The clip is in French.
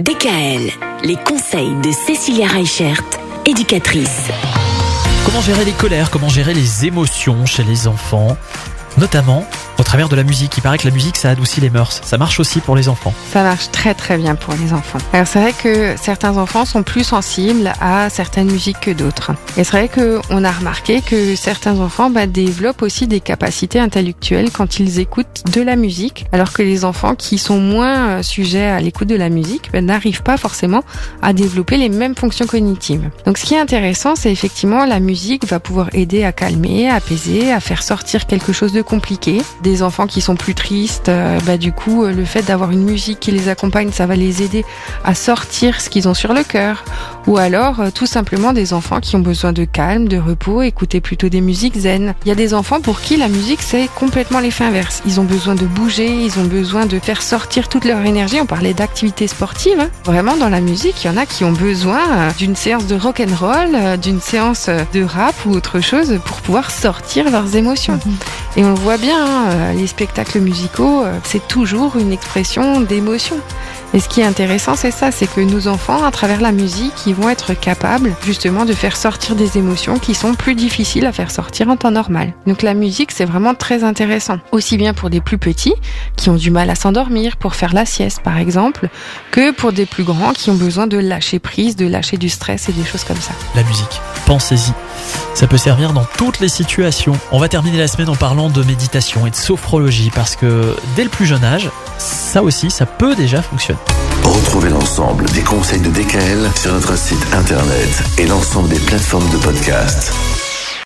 DKL, les conseils de Cécilia Reichert, éducatrice. Comment gérer les colères, comment gérer les émotions chez les enfants, notamment au travers de la musique. Il paraît que la musique, ça adoucit les mœurs. Ça marche aussi pour les enfants. Ça marche très très bien pour les enfants. Alors c'est vrai que certains enfants sont plus sensibles à certaines musiques que d'autres. Et c'est vrai qu'on a remarqué que certains enfants bah, développent aussi des capacités intellectuelles quand ils écoutent de la musique, alors que les enfants qui sont moins euh, sujets à l'écoute de la musique bah, n'arrivent pas forcément à développer les mêmes fonctions cognitives. Donc ce qui est intéressant, c'est effectivement la musique va pouvoir aider à calmer, à apaiser, à faire sortir quelque chose de compliqué des enfants qui sont plus tristes, euh, bah, du coup, euh, le fait d'avoir une musique qui les accompagne, ça va les aider à sortir ce qu'ils ont sur le cœur. Ou alors, euh, tout simplement des enfants qui ont besoin de calme, de repos, écouter plutôt des musiques zen. Il y a des enfants pour qui la musique, c'est complètement l'effet inverse. Ils ont besoin de bouger, ils ont besoin de faire sortir toute leur énergie. On parlait d'activité sportive. Hein. Vraiment, dans la musique, il y en a qui ont besoin d'une séance de rock and roll, d'une séance de rap ou autre chose pour pouvoir sortir leurs émotions. Mhm. Et on le voit bien, hein, les spectacles musicaux, euh, c'est toujours une expression d'émotion. Et ce qui est intéressant, c'est ça, c'est que nos enfants, à travers la musique, ils vont être capables justement de faire sortir des émotions qui sont plus difficiles à faire sortir en temps normal. Donc la musique, c'est vraiment très intéressant. Aussi bien pour des plus petits, qui ont du mal à s'endormir, pour faire la sieste par exemple, que pour des plus grands qui ont besoin de lâcher prise, de lâcher du stress et des choses comme ça. La musique, pensez-y. Ça peut servir dans toutes les situations. On va terminer la semaine en parlant de méditation et de sophrologie parce que dès le plus jeune âge, ça aussi, ça peut déjà fonctionner. Retrouvez l'ensemble des conseils de DKL sur notre site internet et l'ensemble des plateformes de podcast.